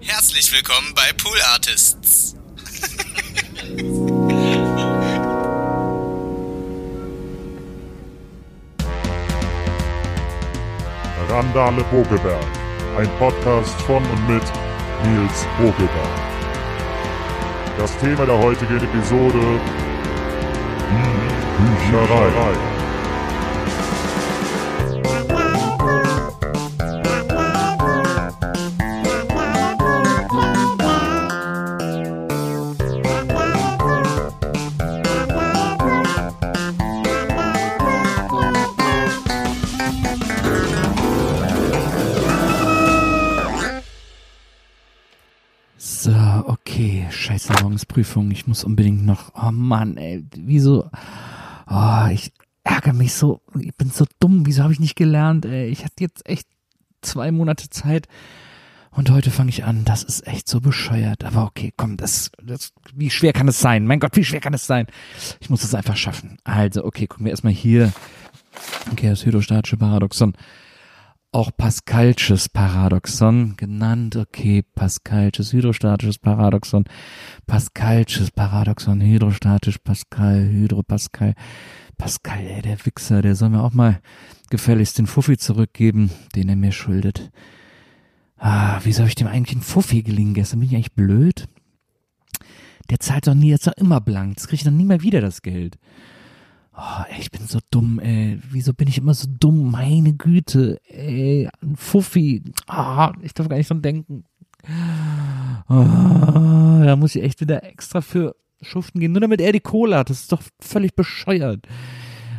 Herzlich willkommen bei Pool Artists. Randale Bogelberg, ein Podcast von und mit Nils Bogelberg. Das Thema der heutigen Episode Bücherei. Scheiße, morgens. Ich muss unbedingt noch. Oh Mann, ey. Wieso? Oh, ich ärgere mich so. Ich bin so dumm. Wieso habe ich nicht gelernt, ey? Ich hatte jetzt echt zwei Monate Zeit. Und heute fange ich an. Das ist echt so bescheuert. Aber okay, komm, das, das, wie schwer kann es sein? Mein Gott, wie schwer kann es sein? Ich muss es einfach schaffen. Also, okay, gucken wir erstmal hier. Okay, das hydrostatische Paradoxon auch Pascalsches Paradoxon genannt. Okay, Pascalsches hydrostatisches Paradoxon, Pascalsches Paradoxon, hydrostatisch, Pascal, Hydropascal. Pascal, ey, der Wichser, der soll mir auch mal gefälligst den Fuffi zurückgeben, den er mir schuldet. Ah, wieso habe ich dem eigentlich einen Fuffi geliehen gestern? Bin ich eigentlich blöd? Der zahlt doch nie, jetzt doch immer blank. Jetzt kriege ich dann nie mehr wieder das Geld. Oh, ey, ich bin so dumm, ey. Wieso bin ich immer so dumm? Meine Güte, ey. Ein Fuffi. Ah, ich darf gar nicht dran denken. Ah, da muss ich echt wieder extra für schuften gehen. Nur damit er die Kohle hat. Das ist doch völlig bescheuert.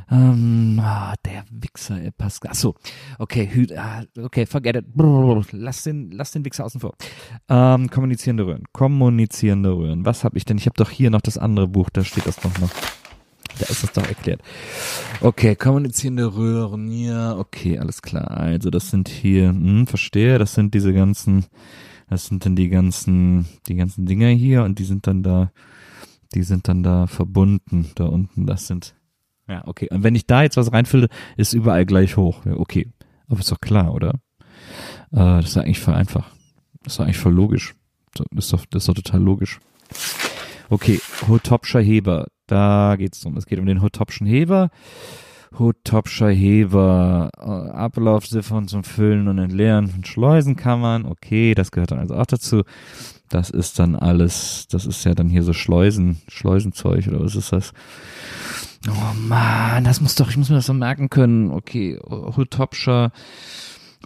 Ähm, ah, der Wichser, ey, Pascal. Achso, okay, Hü ah, okay, forget it. Brrr, lass den, lass den Wichser außen vor. Ähm, kommunizierende Röhren. Kommunizierende Röhren. Was habe ich denn? Ich habe doch hier noch das andere Buch, da steht das doch noch. Da ist das doch erklärt. Okay, kommunizierende Röhren, ja, okay, alles klar. Also das sind hier, hm, verstehe, das sind diese ganzen, das sind dann die ganzen, die ganzen Dinger hier und die sind dann da, die sind dann da verbunden, da unten, das sind, ja, okay. Und wenn ich da jetzt was reinfülle, ist überall gleich hoch. Ja, okay. Aber ist doch klar, oder? Äh, das ist eigentlich voll einfach. Das ist eigentlich voll logisch. Das ist doch, das ist doch total logisch. Okay, Hotopscher Heber. Da geht's drum. Es geht um den Hotopschen Heber. Hotopscher Heber. Äh, Ablaufsiffern zum Füllen und Entleeren von Schleusenkammern. Okay, das gehört dann also auch dazu. Das ist dann alles, das ist ja dann hier so Schleusen, Schleusenzeug oder was ist das? Oh man, das muss doch, ich muss mir das so merken können. Okay, Hotopscher,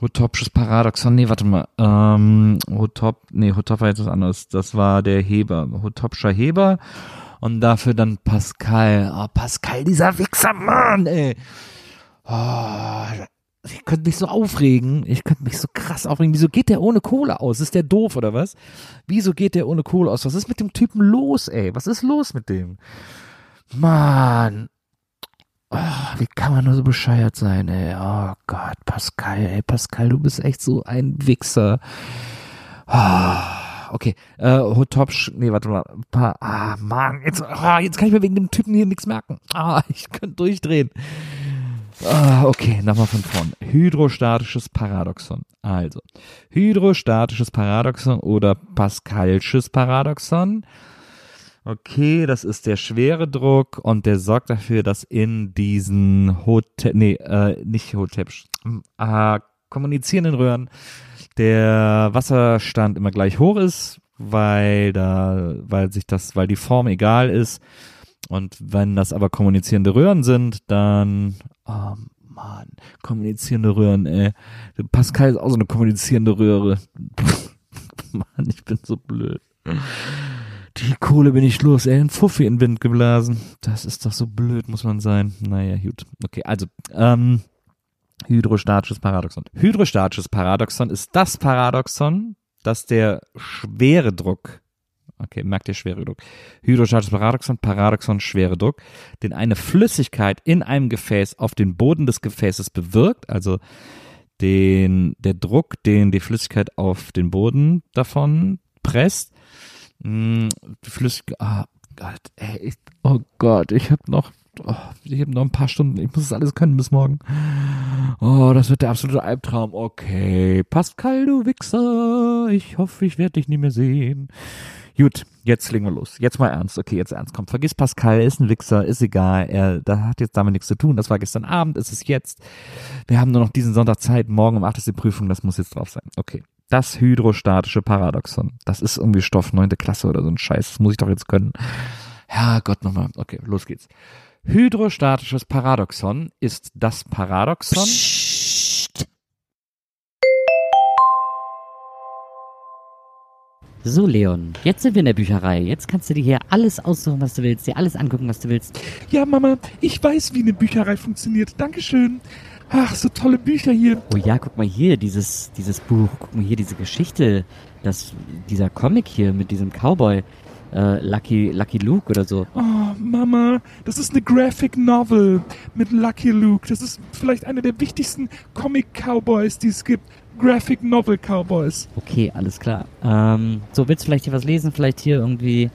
Hotopsches Paradoxon, nee, warte mal, ähm, Hotop, nee, Hotop war jetzt was anderes, das war der Heber, Hotopscher Heber und dafür dann Pascal, oh, Pascal, dieser Wichser, Mann, ey, oh, ich könnte mich so aufregen, ich könnte mich so krass aufregen, wieso geht der ohne Kohle aus, ist der doof oder was? Wieso geht der ohne Kohle aus, was ist mit dem Typen los, ey, was ist los mit dem? Mann. Oh, wie kann man nur so bescheuert sein, ey? Oh Gott, Pascal, ey, Pascal, du bist echt so ein Wichser. Oh, okay, äh, Hotopsch, nee, warte mal, pa ah, Mann, jetzt, ah, jetzt kann ich mir wegen dem Typen hier nichts merken. Ah, ich könnte durchdrehen. Ah, okay, nochmal von vorn. Hydrostatisches Paradoxon. Also, hydrostatisches Paradoxon oder Pascalsches Paradoxon. Okay, das ist der schwere Druck und der sorgt dafür, dass in diesen Hotel, nee, äh, nicht Hotel, äh, kommunizierenden Röhren der Wasserstand immer gleich hoch ist, weil da, weil sich das, weil die Form egal ist. Und wenn das aber kommunizierende Röhren sind, dann, oh Mann, kommunizierende Röhren, ey. Pascal ist auch so eine kommunizierende Röhre. Mann, ich bin so blöd. Die Kohle bin ich los, ey, ein Fuffi in den Wind geblasen. Das ist doch so blöd, muss man sein. Naja, gut. Okay, also, ähm, hydrostatisches Paradoxon. Hydrostatisches Paradoxon ist das Paradoxon, das der schwere Druck, okay, merkt ihr schwere Druck, hydrostatisches Paradoxon, Paradoxon, schwere Druck, den eine Flüssigkeit in einem Gefäß auf den Boden des Gefäßes bewirkt, also den, der Druck, den die Flüssigkeit auf den Boden davon presst, mh, Flüssigkeit, ah, Gott, ey, oh Gott, ich habe noch oh, ich habe noch ein paar Stunden, ich muss das alles können bis morgen. Oh, das wird der absolute Albtraum. Okay, Pascal, du Wichser, ich hoffe, ich werde dich nie mehr sehen. Gut, jetzt legen wir los. Jetzt mal ernst. Okay, jetzt ernst. Komm, vergiss Pascal, ist ein Wichser, ist egal. Er, da hat jetzt damit nichts zu tun. Das war gestern Abend, ist es jetzt. Wir haben nur noch diesen Sonntag Zeit. Morgen um 8 ist die Prüfung, das muss jetzt drauf sein. Okay. Das hydrostatische Paradoxon. Das ist irgendwie Stoff neunte Klasse oder so ein Scheiß. Das muss ich doch jetzt können. Ja, Gott nochmal. Okay, los geht's. Hydrostatisches Paradoxon ist das Paradoxon. So, Leon, jetzt sind wir in der Bücherei. Jetzt kannst du dir hier alles aussuchen, was du willst, dir alles angucken, was du willst. Ja, Mama, ich weiß, wie eine Bücherei funktioniert. Dankeschön. Ach, so tolle Bücher hier. Oh ja, guck mal hier, dieses, dieses Buch, guck mal hier, diese Geschichte, das, dieser Comic hier mit diesem Cowboy, äh, Lucky, Lucky Luke oder so. Oh, Mama, das ist eine Graphic Novel mit Lucky Luke. Das ist vielleicht einer der wichtigsten Comic-Cowboys, die es gibt. Graphic Novel Cowboys. Okay, alles klar. Ähm, so, willst du vielleicht hier was lesen? Vielleicht hier irgendwie,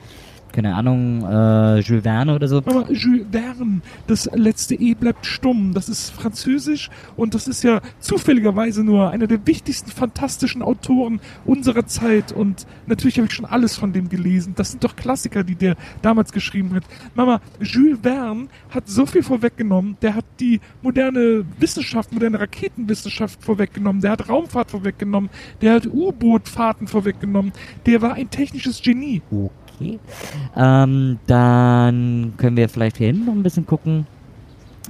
keine Ahnung, äh, Jules Verne oder so? Mama, Jules Verne, das letzte E bleibt stumm. Das ist französisch und das ist ja zufälligerweise nur einer der wichtigsten fantastischen Autoren unserer Zeit. Und natürlich habe ich schon alles von dem gelesen. Das sind doch Klassiker, die der damals geschrieben hat. Mama, Jules Verne hat so viel vorweggenommen. Der hat die moderne Wissenschaft, moderne Raketenwissenschaft vorweggenommen. Der hat Raumfahrt vorweggenommen. Der hat U-Boot-Fahrten vorweggenommen. Der war ein technisches Genie. Okay. Ähm, dann können wir vielleicht hier hinten noch ein bisschen gucken.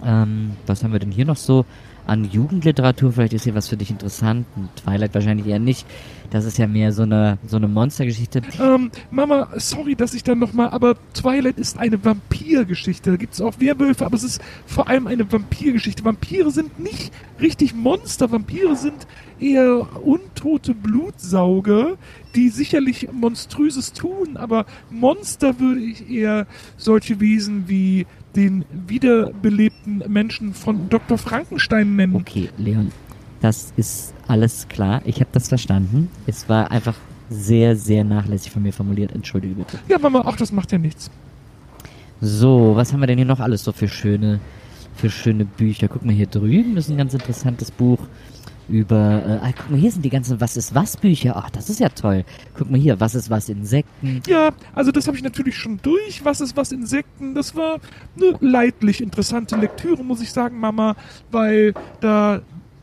Ähm, was haben wir denn hier noch so an Jugendliteratur? Vielleicht ist hier was für dich interessant. Twilight wahrscheinlich eher nicht. Das ist ja mehr so eine, so eine Monstergeschichte. Ähm, Mama, sorry, dass ich dann nochmal, aber Twilight ist eine Vampirgeschichte. Da gibt es auch Werwölfe, aber es ist vor allem eine Vampirgeschichte. Vampire sind nicht richtig Monster. Vampire sind eher untote Blutsauger, die sicherlich Monströses tun, aber Monster würde ich eher solche Wesen wie den wiederbelebten Menschen von Dr. Frankenstein nennen. Okay, Leon, das ist alles klar. Ich habe das verstanden. Es war einfach sehr, sehr nachlässig von mir formuliert. Entschuldige bitte. Ja, Mama, ach, das macht ja nichts. So, was haben wir denn hier noch alles so für schöne, für schöne Bücher? Guck mal hier drüben, das ist ein ganz interessantes Buch über, äh, ah, guck mal, hier sind die ganzen Was ist was Bücher. Ach, das ist ja toll. Guck mal hier, Was ist was Insekten. Ja, also das habe ich natürlich schon durch. Was ist was Insekten? Das war eine leidlich interessante Lektüre, muss ich sagen, Mama, weil da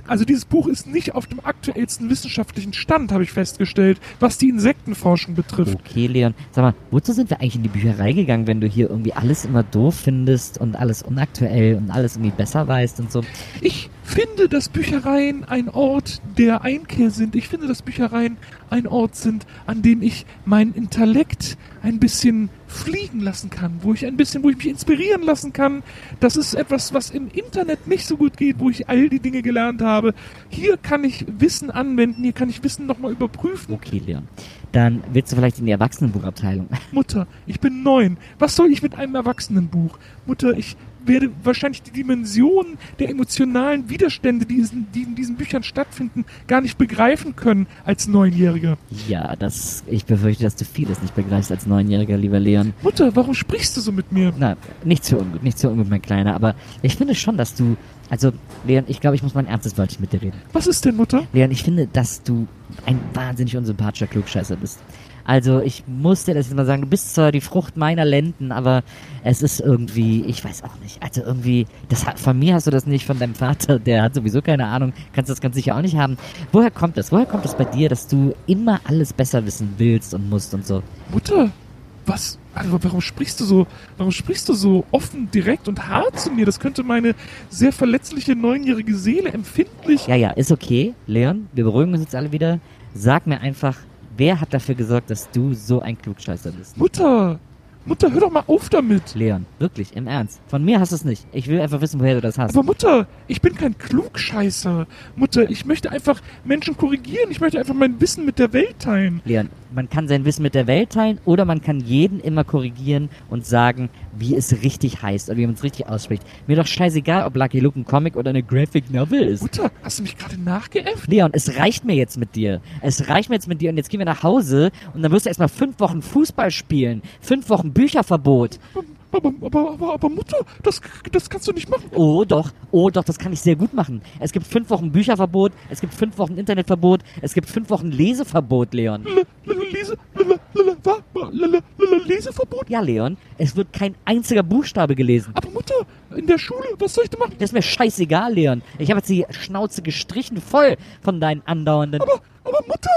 also dieses Buch ist nicht auf dem aktuellsten wissenschaftlichen Stand, habe ich festgestellt, was die Insektenforschung betrifft. Okay, Leon. Sag mal, wozu sind wir eigentlich in die Bücherei gegangen, wenn du hier irgendwie alles immer doof findest und alles unaktuell und alles irgendwie besser weißt und so? Ich finde, dass Büchereien ein Ort der Einkehr sind. Ich finde, dass Büchereien ein Ort sind, an dem ich meinen Intellekt ein bisschen fliegen lassen kann, wo ich ein bisschen, wo ich mich inspirieren lassen kann. Das ist etwas, was im Internet nicht so gut geht, wo ich all die Dinge gelernt habe. Hier kann ich Wissen anwenden, hier kann ich Wissen nochmal überprüfen. Okay, Leon. Dann willst du vielleicht in die Erwachsenenbuchabteilung. Mutter, ich bin neun. Was soll ich mit einem Erwachsenenbuch? Mutter, ich werde wahrscheinlich die Dimension der emotionalen Widerstände, die, in- die in diesen Büchern stattfinden, gar nicht begreifen können als Neunjähriger. Ja, das, ich befürchte, dass du vieles nicht begreifst als Neunjähriger, lieber Leon. Mutter, warum sprichst du so mit mir? Na, nicht so ungut, nicht so ungut, mein Kleiner, aber ich finde schon, dass du, also, Leon, ich glaube, ich muss mal ein ernstes Wörtchen mit dir reden. Was ist denn, Mutter? Leon, ich finde, dass du ein wahnsinnig unsympathischer Klugscheißer bist. Also, ich muss dir das jetzt mal sagen, du bist zwar die Frucht meiner Lenden, aber es ist irgendwie, ich weiß auch nicht, also irgendwie, das hat, von mir hast du das nicht, von deinem Vater, der hat sowieso keine Ahnung, kannst das ganz sicher auch nicht haben. Woher kommt das? Woher kommt das bei dir, dass du immer alles besser wissen willst und musst und so? Mutter, was? Also, warum sprichst du so, warum sprichst du so offen, direkt und hart zu mir? Das könnte meine sehr verletzliche neunjährige Seele empfindlich. Ja, ja, ist okay. Leon, wir beruhigen uns jetzt alle wieder. Sag mir einfach, wer hat dafür gesorgt, dass du so ein Klugscheißer bist? Mutter, Mutter, hör doch mal auf damit. Leon, wirklich, im Ernst. Von mir hast du es nicht. Ich will einfach wissen, woher du das hast. Aber Mutter, ich bin kein Klugscheißer. Mutter, ich möchte einfach Menschen korrigieren. Ich möchte einfach mein Wissen mit der Welt teilen. Leon, man kann sein Wissen mit der Welt teilen oder man kann jeden immer korrigieren und sagen, wie es richtig heißt oder wie man es richtig ausspricht. Mir doch scheißegal, ob Lucky Luke ein Comic oder eine Graphic Novel ist. Mutter, hast du mich gerade nachgeäfft? Leon, es reicht mir jetzt mit dir. Es reicht mir jetzt mit dir und jetzt gehen wir nach Hause und dann wirst du erstmal fünf Wochen Fußball spielen. Fünf Wochen Bücherverbot. aber, aber, aber, aber Mutter, das, das kannst du nicht machen. Oh doch, oh doch, das kann ich sehr gut machen. Es gibt fünf Wochen Bücherverbot, es gibt fünf Wochen Internetverbot, es gibt fünf Wochen Leseverbot, Leon. Lese, Leseverbot? Ja, Leon, es wird kein einziger Buchstabe gelesen. Aber Mutter, in der Schule, was soll ich denn machen? Das ist mir scheißegal, Leon. Ich habe jetzt die Schnauze gestrichen voll von deinen andauernden... Aber, aber Mutter,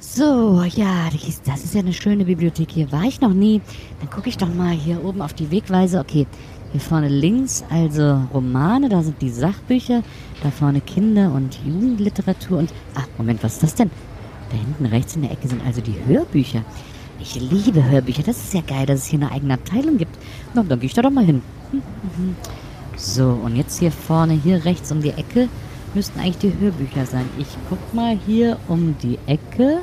So, ja, das ist, ja eine schöne Bibliothek hier. War ich noch nie. Dann gucke ich doch mal hier oben auf die Wegweise. Okay, hier vorne links also Romane, da sind die Sachbücher. Da vorne Kinder- und Jugendliteratur und... Ah, Moment, was ist das denn? Da hinten rechts in der Ecke sind also die Hörbücher. Ich liebe Hörbücher. Das ist ja geil, dass es hier eine eigene Abteilung gibt. Na, dann gehe ich da doch mal hin. Hm, mhm. So, und jetzt hier vorne, hier rechts um die Ecke, müssten eigentlich die Hörbücher sein. Ich guck mal hier um die Ecke.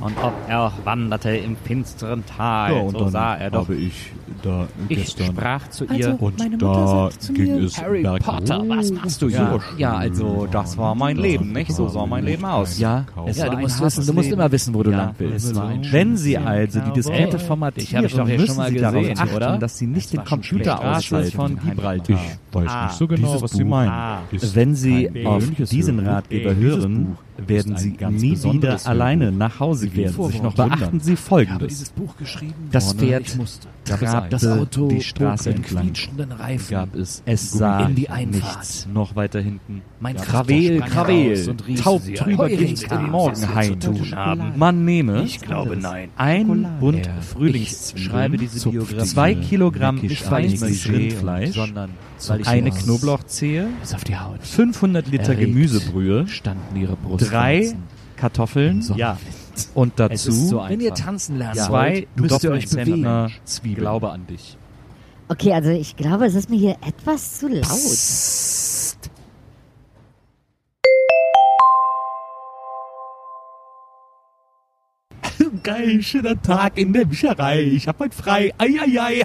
Und ob er wanderte im finsteren Tal, Ja, und so sah er doch. habe ich da Ich gestern sprach zu Also, ihr. und meine Mutter da sagte zu ging mir, es Harry bergab. Potter, was machst du Ja, hier? Ja, also das war mein Da Leben, nicht? So sah mein Leben aus. Ja, ja, du musst wissen, du musst immer wissen, wo du Ja, lang willst. Wenn Sie also die Ich formatieren, hab doch hier müssen schon mal Sie darauf gesehen, achten, oder? dass Sie nicht den Computer ausschalten. Von Gibraltar. Ich weiß Ah, nicht so genau, was Sie meinen. Ah. Wenn Sie auf diesen. Ratgeber hören, werden Sie nie wieder alleine nach Hause gehen. sich noch Beachten. Sie Ich Folgendes. Das Pferd ich trabte Das Auto die Straße mit quietschenden Reifen. Gab es es sah in die Einfahrt. nichts. Noch weiter hinten. Mein gab Krawel, Krawel, Taub ging's was im Morgenhain. Man nehme Ich glaube, nein. ein Bund Er- Frühlingszwiebeln, schreibe diese Biografie zwei Kilogramm nicht, Rindfleisch, sondern weil ich eine Knoblauchzehe, Bis auf die Haut. 500 Liter. Gemüsebrühe, Standen ihre Brust. drei Kartoffeln Ja, und so dazu einfach. Wenn ihr tanzen lernen zwei wollt, müsst ihr euch bewegen. Zwiebeln. Glaube an dich. Okay, also ich glaube, es ist mir hier etwas zu laut. Geil, schöner Tag in der Bücherei. Ich hab heute frei. Eieiei.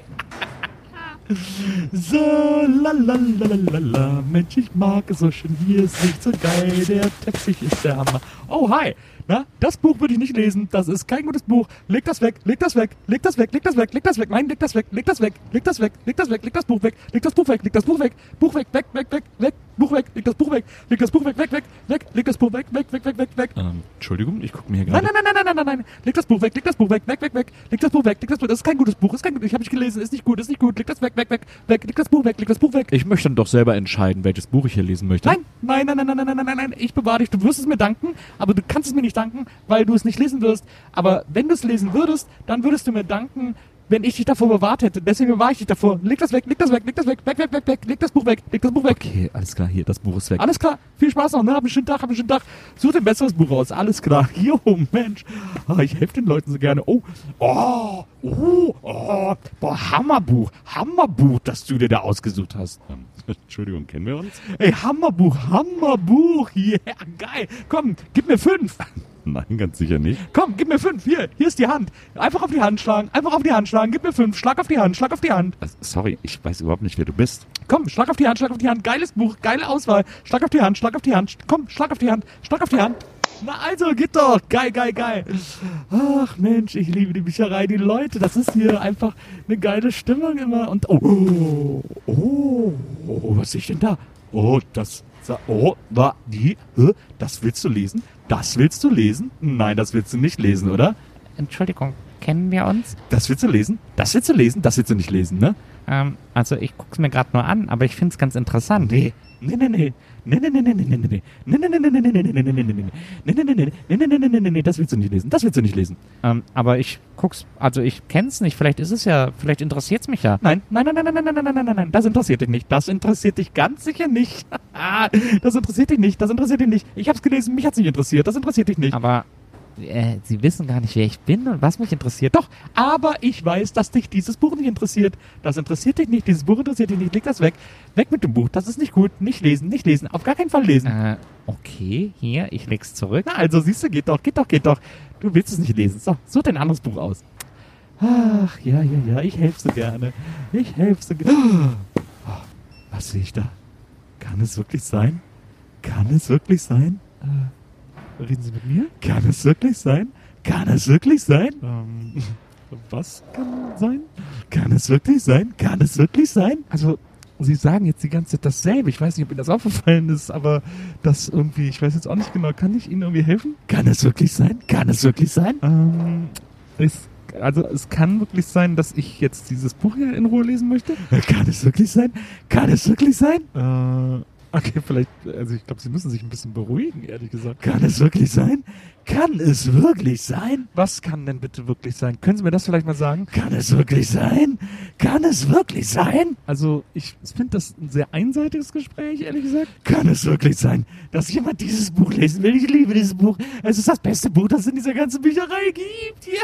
So, la la la la la la. Mensch, ich mag es so schön. Hier ist nicht so geil. Der Teppich ist der Hammer. Oh, hi. Na, das Buch würde ich nicht lesen. Das ist kein gutes Buch. Leg das weg, leg das weg, leg das weg, leg das weg, leg das weg. Nein, leg das weg, leg das weg, leg das weg, leg das weg, leg das Buch weg, leg das Buch weg, leg das Buch weg, Buch weg, weg, weg, weg, weg, Buch weg, leg das Buch weg, leg das Buch weg, weg, weg, weg, leg das Buch weg, weg, weg, weg, weg, weg. Ähm, Entschuldigung, ich gucke mir hier Nein, gerade... nein, nein, nein, nein, nein, nein, nein. Leg das Buch weg, leg das Buch weg, weg, weg, weg. Leg das Buch weg, leg das Buch. Das ist kein gutes Buch, ist kein gutes. Ich habe nicht gelesen, ist nicht gut, ist nicht gut. Leg das weg, weg, weg, weg. Leg das Buch weg, leg das Buch weg. Ich möchte dann doch selber entscheiden, welches Buch ich hier lesen möchte. Nein, nein, nein, nein, nein, nein, nein, nein, nein. Ich bewahre dich. Du wirst es mir danken, aber du kannst es mir nicht danken, weil du es nicht lesen wirst. Aber wenn du es lesen würdest, dann würdest du mir danken, wenn ich dich davor bewahrt hätte. Deswegen bewahre ich dich davor. Leg das weg, leg das weg, leg das weg, weg, weg, weg, weg. Leg das Buch weg, leg das Buch weg. Okay, alles klar, hier, das Buch ist weg. Alles klar, viel Spaß noch, ne? Hab einen schönen Tag, hab einen schönen Tag. Such dir ein besseres Buch aus, alles klar. Jo, Mensch. Ah, ich helfe den Leuten so gerne. Oh, oh, oh, oh. Boah, Hammerbuch, Hammerbuch, das du dir da ausgesucht hast. Ähm, Entschuldigung, kennen wir uns? Ey, Hammerbuch, Hammerbuch. Yeah, geil. Komm, gib mir fünf. Nein, ganz sicher nicht. Komm, gib mir fünf. Hier, hier ist die Hand. Einfach auf die Hand schlagen, einfach auf die Hand schlagen. Gib mir fünf. Schlag auf die Hand, schlag auf die Hand. Also, sorry, ich weiß überhaupt nicht, wer du bist. Komm, schlag auf die Hand, schlag auf die Hand. Geiles Buch, geile Auswahl. Schlag auf die Hand, schlag auf die Hand. Komm, schlag auf die Hand, schlag auf die Hand. Na also, geht doch. Geil, geil, geil. Ach Mensch, ich liebe die Bücherei, die Leute. Das ist hier einfach eine geile Stimmung immer. Und oh, oh, oh, was sehe ich denn da? Oh, das, oh, war die, das willst du lesen? Das willst du lesen? Nein, das willst du nicht lesen, oder? Entschuldigung, kennen wir uns? Das willst du lesen? Das willst du lesen? Das willst du nicht lesen, ne? Ähm, also ich guck's mir gerade nur an, aber ich find's ganz interessant. Nee, nee, nee, nee. Nee, nee, nee, nee, nee, nee, nee. Nee, nee, nee, nee, nee, nee, nee, nee, nee, nee, nee, nee, nee, nee, nee, das willst du nicht lesen. Das willst du nicht lesen. Ähm, aber ich guck's, also ich kenn's nicht, vielleicht ist es ja, vielleicht interessiert's mich ja. Nein, nein, nein, nein, nein, nein, nein, nein, nein, nein, nein, das interessiert dich nicht. Das interessiert dich ganz sicher nicht. Das interessiert dich nicht. Das interessiert dich nicht. Ich hab's gelesen, mich hat's nicht interessiert. Das interessiert dich nicht. Aber äh, Sie wissen gar nicht, wer ich bin und was mich interessiert. Doch, aber ich weiß, dass dich dieses Buch nicht interessiert. Das interessiert dich nicht. Dieses Buch interessiert dich nicht. Leg das weg. Weg mit dem Buch. Das ist nicht gut. Nicht lesen, nicht lesen. Auf gar keinen Fall lesen. Äh, okay, hier, ich leg's zurück. Na, also siehst du, geht doch, geht doch, geht doch. Du willst es nicht lesen. So, such dir ein anderes Buch aus. Ach, ja, ja, ja, ich helfe so gerne. Ich helfe so gerne. Oh, was sehe ich da? Kann es wirklich sein? Kann es wirklich sein? Äh, reden Sie mit mir? Kann es wirklich sein? Kann es wirklich sein? Ähm, was kann sein? Kann es wirklich sein? Kann es wirklich sein? Also, Sie sagen jetzt die ganze Zeit dasselbe. Ich weiß nicht, ob Ihnen das aufgefallen ist, aber das irgendwie, ich weiß jetzt auch nicht genau. Kann ich Ihnen irgendwie helfen? Kann es wirklich sein? Kann es wirklich sein? Ähm, es, also, es kann wirklich sein, dass ich jetzt dieses Buch hier in Ruhe lesen möchte. Kann es wirklich sein? Kann es wirklich sein? Äh, okay, vielleicht, also ich glaube, Sie müssen sich ein bisschen beruhigen, ehrlich gesagt. Kann es wirklich sein? Kann es wirklich sein? Was kann denn bitte wirklich sein? Können Sie mir das vielleicht mal sagen? Kann es wirklich sein? Kann es wirklich sein? Also, ich finde das ein sehr einseitiges Gespräch, ehrlich gesagt. Kann es wirklich sein, dass jemand dieses Buch lesen will? Ich liebe dieses Buch. Es ist das beste Buch, das es in dieser ganzen Bücherei gibt. Ja.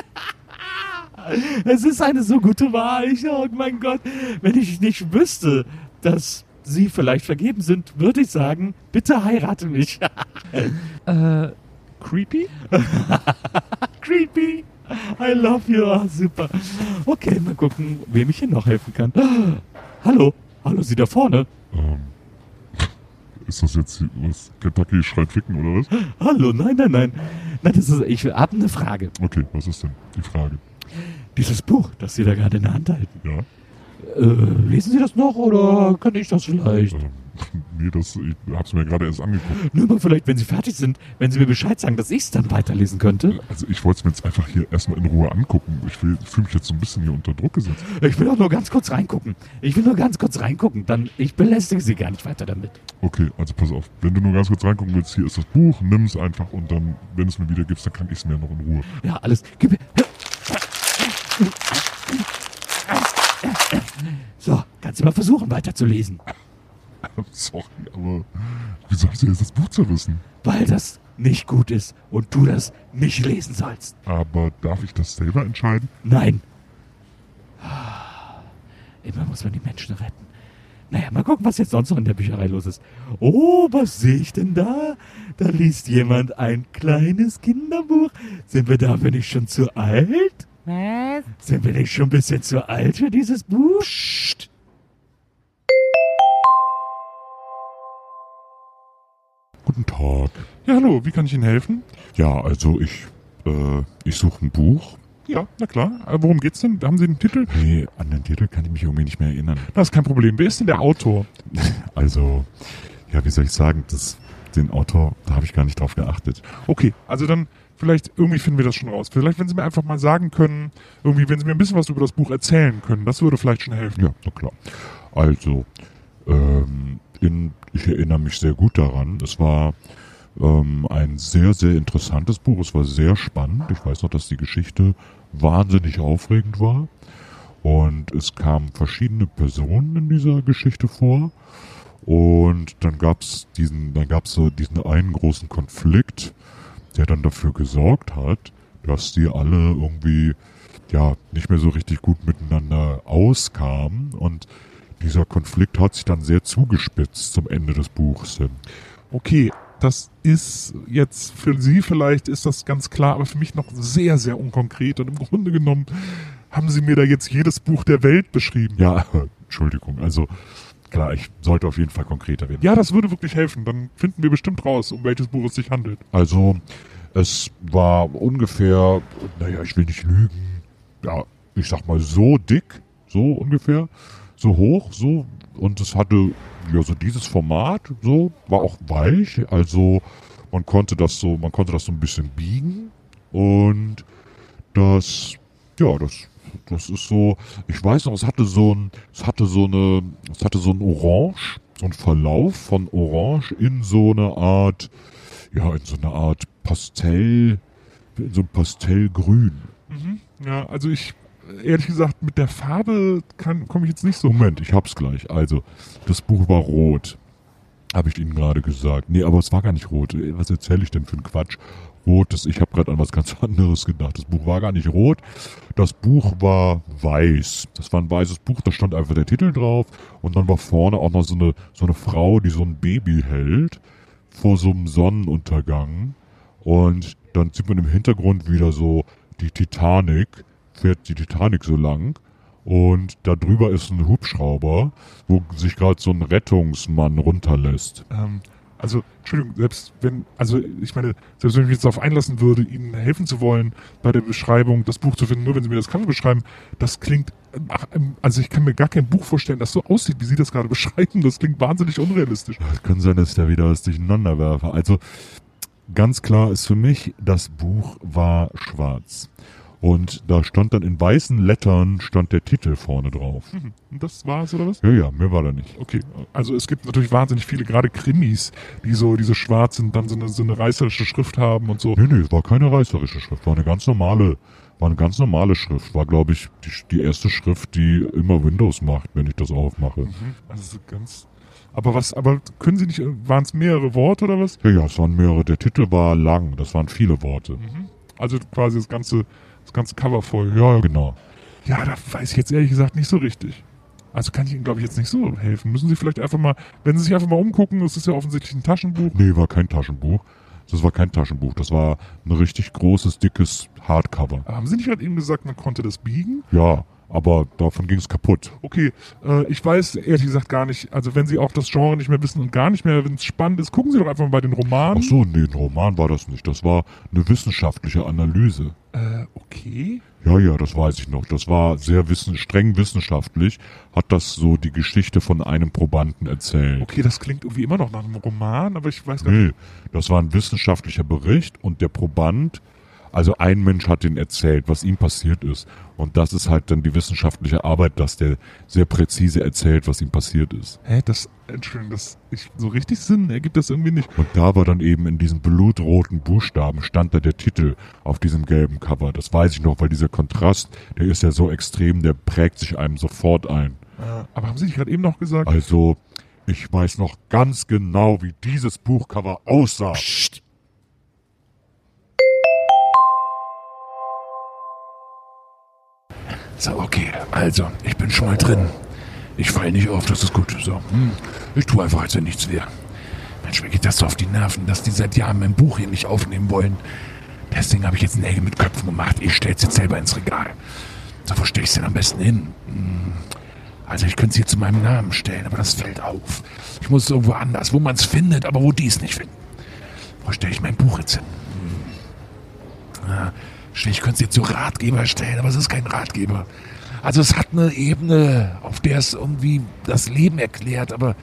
Es ist eine so gute Wahl. Ich, oh mein Gott, wenn ich nicht wüsste, dass Sie vielleicht vergeben sind, würde ich sagen, bitte heirate mich. Äh, creepy? Creepy. I love you. Ah, super. Okay, mal gucken, wem ich hier noch helfen kann. Hallo. Hallo, Sie da vorne. Ähm, ist das jetzt was? Kentucky schreit ficken oder was? Hallo, nein, nein, nein. Nein, das ist, ich habe eine Frage. Okay, was ist denn die Frage? Dieses Buch, das Sie da gerade in der Hand halten, Ja? Äh, lesen Sie das noch oder kann ich das vielleicht? Ähm, nee, das, ich hab's mir gerade erst angeguckt. Nur mal vielleicht, wenn Sie fertig sind, wenn Sie mir Bescheid sagen, dass ich es dann weiterlesen könnte. Also ich wollte es mir jetzt einfach hier erstmal in Ruhe angucken. Ich fühle fühl mich jetzt so ein bisschen hier unter Druck gesetzt. Ich will auch nur ganz kurz reingucken. Ich will nur ganz kurz reingucken. Dann, ich belästige Sie gar nicht weiter damit. Okay, also pass auf. Wenn du nur ganz kurz reingucken willst, hier ist das Buch, nimm es einfach und dann, wenn es mir wieder gibst, dann kann ich es mir noch in Ruhe. Ja, alles. Gib mir. So, kannst du mal versuchen, weiterzulesen. Sorry, aber wieso hast du jetzt das Buch zerrissen? Weil das nicht gut ist und du das nicht lesen sollst. Aber darf ich das selber entscheiden? Nein. Immer muss man die Menschen retten. Naja, mal gucken, was jetzt sonst noch in der Bücherei los ist. Oh, was sehe ich denn da? Da liest jemand ein kleines Kinderbuch. Sind wir dafür nicht schon zu alt? Was? Sind wir nicht schon ein bisschen zu alt für dieses Buch? Psst. Guten Tag. Ja, hallo, wie kann ich Ihnen helfen? Ja, also ich, äh, ich suche ein Buch. Ja, na klar. Äh, worum geht's denn? Haben Sie den Titel? Nee, an den Titel kann ich mich irgendwie nicht mehr erinnern. Das ist kein Problem. Wer ist denn der Autor? Also, ja, wie soll ich sagen, das, den Autor, da habe ich gar nicht drauf geachtet. Okay, also dann vielleicht irgendwie finden wir das schon raus. Vielleicht, wenn Sie mir einfach mal sagen können, irgendwie, wenn Sie mir ein bisschen was über das Buch erzählen können, das würde vielleicht schon helfen. Ja, na klar. Also, ähm, in, ich erinnere mich sehr gut daran. Es war ähm, ein sehr, sehr interessantes Buch. Es war sehr spannend. Ich weiß noch, dass die Geschichte wahnsinnig aufregend war. Und es kamen verschiedene Personen in dieser Geschichte vor. Und dann gab's diesen, dann gab's so diesen einen großen Konflikt, der dann dafür gesorgt hat, dass die alle irgendwie ja nicht mehr so richtig gut miteinander auskamen und dieser Konflikt hat sich dann sehr zugespitzt zum Ende des Buchs hin. Okay, das ist jetzt für Sie vielleicht ist das ganz klar, aber für mich noch sehr, sehr unkonkret. Und im Grunde genommen haben Sie mir da jetzt jedes Buch der Welt beschrieben. Ja, Entschuldigung, also klar, ich sollte auf jeden Fall konkreter werden. Ja, das würde wirklich helfen. Dann finden wir bestimmt raus, um welches Buch es sich handelt. Also es war ungefähr, naja, ich will nicht lügen, ja, ich sag mal so dick, so ungefähr, so hoch, so und es hatte ja so dieses Format, so war auch weich, also man konnte das so, man konnte das so ein bisschen biegen und das, ja, das, das ist so, ich weiß noch, es hatte so ein, es hatte so eine, es hatte so ein Orange, so ein Verlauf von Orange in so eine Art, ja, in so eine Art Pastell, in so ein Pastellgrün. Ja, also ich, ehrlich gesagt, mit der Farbe komme ich jetzt nicht so. Moment, ich hab's gleich. Also, das Buch war rot. Habe ich Ihnen gerade gesagt. Nee, aber es war gar nicht rot. Was erzähle ich denn für einen Quatsch? Rot, das, ich habe gerade an was ganz anderes gedacht. Das Buch war gar nicht rot. Das Buch war weiß. Das war ein weißes Buch, da stand einfach der Titel drauf. Und dann war vorne auch noch so eine, so eine Frau, die so ein Baby hält. Vor so einem Sonnenuntergang. Und dann sieht man im Hintergrund wieder so die Titanic. Fährt die Titanic so lang. Und da drüber ist ein Hubschrauber, wo sich gerade so ein Rettungsmann runterlässt. Ähm, Also, Entschuldigung, selbst wenn, also ich meine, selbst wenn ich mich jetzt darauf einlassen würde, Ihnen helfen zu wollen, bei der Beschreibung das Buch zu finden, nur wenn Sie mir das Cover beschreiben, das klingt, ähm, also ich kann mir gar kein Buch vorstellen, das so aussieht, wie Sie das gerade beschreiben. Das klingt wahnsinnig unrealistisch. Es kann sein, dass ich da wieder was durcheinander werfe. Also ganz klar ist für mich, das Buch war schwarz. Und da stand dann in weißen Lettern stand der Titel vorne drauf. Und das war's, oder was? Ja, ja, mir war da nicht. Okay, also es gibt natürlich wahnsinnig viele, gerade Krimis, die so diese schwarzen, dann so eine, so eine reißerische Schrift haben und so. Nee, nee, es war keine reißerische Schrift, war eine ganz normale, war eine ganz normale Schrift. War, glaube ich, die, die erste Schrift, die immer Windows macht, wenn ich das aufmache. Also so ganz. Aber was, aber können Sie nicht, waren es mehrere Worte oder was? Ja, ja, es waren mehrere. Der Titel war lang, das waren viele Worte. Also quasi das ganze, das ganze Cover voll. Ja. Genau. ja, da weiß ich jetzt ehrlich gesagt nicht so richtig. Also kann ich Ihnen, glaube ich, jetzt nicht so helfen. Müssen Sie vielleicht einfach mal, wenn Sie sich einfach mal umgucken, es ist ja offensichtlich ein Taschenbuch. Nee, war kein Taschenbuch. Das war kein Taschenbuch. Das war ein richtig großes, dickes Hardcover. Haben Sie nicht gerade eben gesagt, man konnte das biegen? Ja, aber davon ging es kaputt. Okay, äh, ich weiß ehrlich gesagt gar nicht, also wenn Sie auch das Genre nicht mehr wissen und gar nicht mehr, wenn es spannend ist, gucken Sie doch einfach mal bei den Romanen. Ach so, nee, ein Roman war das nicht. Das war eine wissenschaftliche Analyse. Äh, okay. Ja, ja, das weiß ich noch. Das war sehr wissen, streng wissenschaftlich, hat das so die Geschichte von einem Probanden erzählt. Okay, das klingt irgendwie immer noch nach einem Roman, aber ich weiß gar nicht. Nee, das war ein wissenschaftlicher Bericht und der Proband, also ein Mensch hat den erzählt, was ihm passiert ist. Und das ist halt dann die wissenschaftliche Arbeit, dass der sehr präzise erzählt, was ihm passiert ist. Hä, das, Entschuldigung, das, ich, so richtig Sinn ergibt das irgendwie nicht. Und da war dann eben in diesen blutroten Buchstaben stand da der Titel auf diesem gelben Cover. Das weiß ich noch, weil dieser Kontrast, der ist ja so extrem, der prägt sich einem sofort ein. Äh, aber haben Sie nicht gerade eben noch gesagt? Also, ich weiß noch ganz genau, wie dieses Buchcover aussah. So, okay, also, ich bin schon mal drin. Ich falle nicht auf, das ist gut. So, hm. ich tue einfach, als wenn nichts wäre. Mensch, mir geht das so auf die Nerven, dass die seit Jahren mein Buch hier nicht aufnehmen wollen. Deswegen habe ich jetzt Nägel mit Köpfen gemacht. Ich stell's jetzt selber ins Regal. So, wo stelle ich denn am besten hin? Hm. Also, ich könnte es hier zu meinem Namen stellen, aber das fällt auf. Ich muss es irgendwo anders, wo man es findet, aber wo die es nicht finden. Wo stelle ich mein Buch jetzt hin? Hm. Ah, ich könnte es jetzt zu Ratgeber stellen, aber es ist kein Ratgeber. Also es hat eine Ebene, auf der es irgendwie das Leben erklärt, aber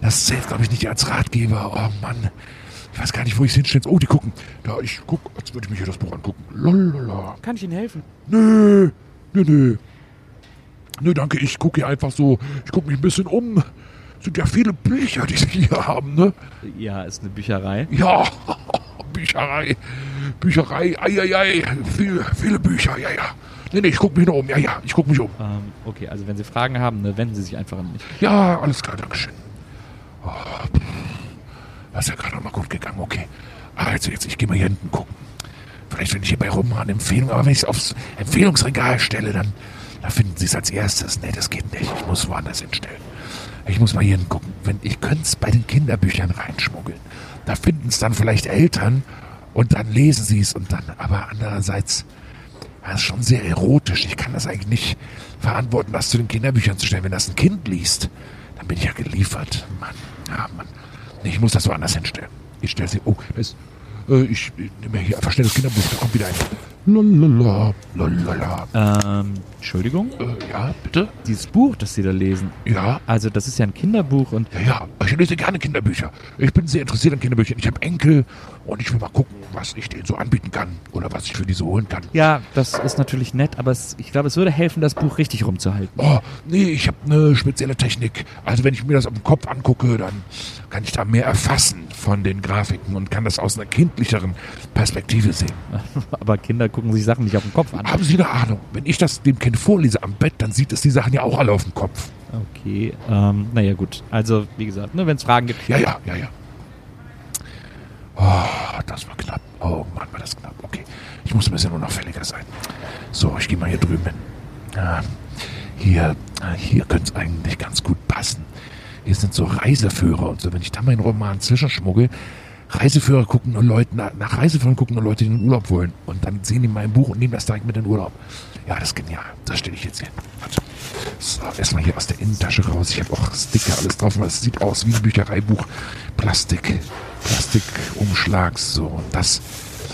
das zählt, glaube ich, nicht als Ratgeber. Oh Mann, ich weiß gar nicht, wo ich es hinstelle. Oh, die gucken. Da, ich guck, als würde ich mich hier das Buch angucken. Lalala. Kann ich Ihnen helfen? Nö, nö, nö. Nö, danke, ich gucke hier einfach so. Ich gucke mich ein bisschen um. Sind ja viele Bücher, die sie hier haben, ne? Ja, ist eine Bücherei. Ja, Bücherei. Bücherei, eieiei. Viele, viele Bücher, ja, ja. Nee, nee, ich gucke mich nur um. Ja, ja, ich gucke mich um. Ähm, okay, also wenn Sie Fragen haben, ne, wenden Sie sich einfach an mich. Ja, alles klar, Dankeschön. Oh, das ist ja gerade noch mal gut gegangen, okay. Also jetzt, ich gehe mal hier hinten gucken. Vielleicht finde ich hier bei Roman Empfehlung, aber wenn ich es aufs Empfehlungsregal stelle, dann, dann finden Sie es als erstes. Nee, das geht nicht. Ich muss woanders hinstellen. Ich muss mal hier hingucken. Wenn, ich könnte es bei den Kinderbüchern reinschmuggeln. Da finden es dann vielleicht Eltern und dann lesen sie es und dann, aber andererseits, das ist schon sehr erotisch. Ich kann das eigentlich nicht verantworten, das zu den Kinderbüchern zu stellen. Wenn das ein Kind liest, dann bin ich ja geliefert. Mann, ja, Mann. Nee, ich muss das woanders hinstellen. Ich stelle sie, oh, da ist, äh, ich, ich nehme hier einfach schnell das Kinderbuch, da kommt wieder ein. Lalala, lalala. Ähm, Entschuldigung? Äh, ja, bitte? Dieses Buch, das Sie da lesen, Ja, also das ist ja ein Kinderbuch und ja, ja. Ich lese gerne Kinderbücher. Ich bin sehr interessiert an Kinderbüchern. Ich habe Enkel und ich will mal gucken, was ich denen so anbieten kann oder was ich für die so holen kann. ja, das ist natürlich nett, aber es, ich glaube, es würde helfen, das Buch richtig rumzuhalten. Oh, nee, ich habe eine spezielle Technik. Also wenn ich mir das auf dem Kopf angucke, dann kann ich da mehr erfassen von den Grafiken und kann das aus einer kindlicheren Perspektive sehen. Aber Kinder gucken sich Sachen nicht auf den Kopf an. Haben Sie eine Ahnung? Wenn ich das dem Kind vorlese am Bett, dann sieht es die Sachen ja auch alle auf dem Kopf. Okay, ähm, naja gut. Also, wie gesagt, ne, wenn es Fragen gibt. Ja, ja, ja, ja. Oh, das war knapp. Oh Mann, war das knapp. Okay, ich muss ein bisschen unauffälliger sein. So, ich gehe mal hier drüben hin. Ja, hier, ah, hier könnte es eigentlich ganz gut passen. Hier sind so Reiseführer und so. Wenn ich da meinen Roman zwischenschmuggel, Reiseführer gucken nur Leute, nach, Reiseführern gucken nur Leute, die in den Urlaub wollen. Und dann sehen die mein Buch und nehmen das direkt mit in den Urlaub. Ja, das ist genial. Das stelle ich jetzt hier. Warte. So, erstmal hier aus der Innentasche raus. Ich habe auch Sticker, alles drauf, es sieht aus wie ein Büchereibuch. Plastik, Plastikumschlag. So, und das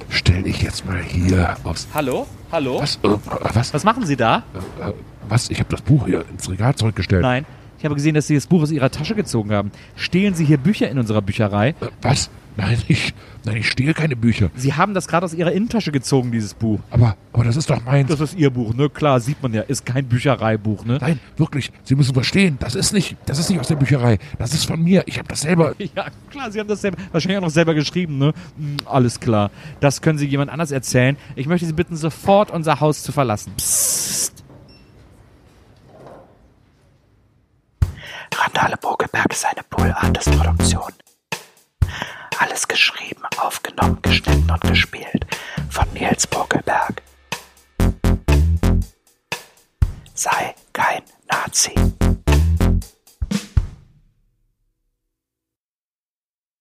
stelle ich jetzt mal hier aus. Hallo? Hallo? Was? Äh, was? Was machen Sie da? Äh, was? Ich habe das Buch hier ins Regal zurückgestellt. Nein. Ich habe gesehen, dass Sie das Buch aus Ihrer Tasche gezogen haben. Stehlen Sie hier Bücher in unserer Bücherei? Äh, was? Nein, ich, nein, ich stehle keine Bücher. Sie haben das gerade aus Ihrer Innentasche gezogen, dieses Buch. Aber, aber das ist doch meins. Das ist Ihr Buch, ne? Klar, sieht man ja. Ist kein Büchereibuch, ne? Nein, wirklich. Sie müssen verstehen. Das ist nicht, das ist nicht aus der Bücherei. Das ist von mir. Ich habe das selber. Ja, klar, Sie haben das selber, wahrscheinlich auch noch selber geschrieben, ne? Hm, alles klar. Das können Sie jemand anders erzählen. Ich möchte Sie bitten, sofort unser Haus zu verlassen. Psst. Randale Bogelberg ist eine Pool-Artist-Produktion. Alles geschrieben, aufgenommen, geschnitten und gespielt von Nils Bogelberg. Sei kein Nazi.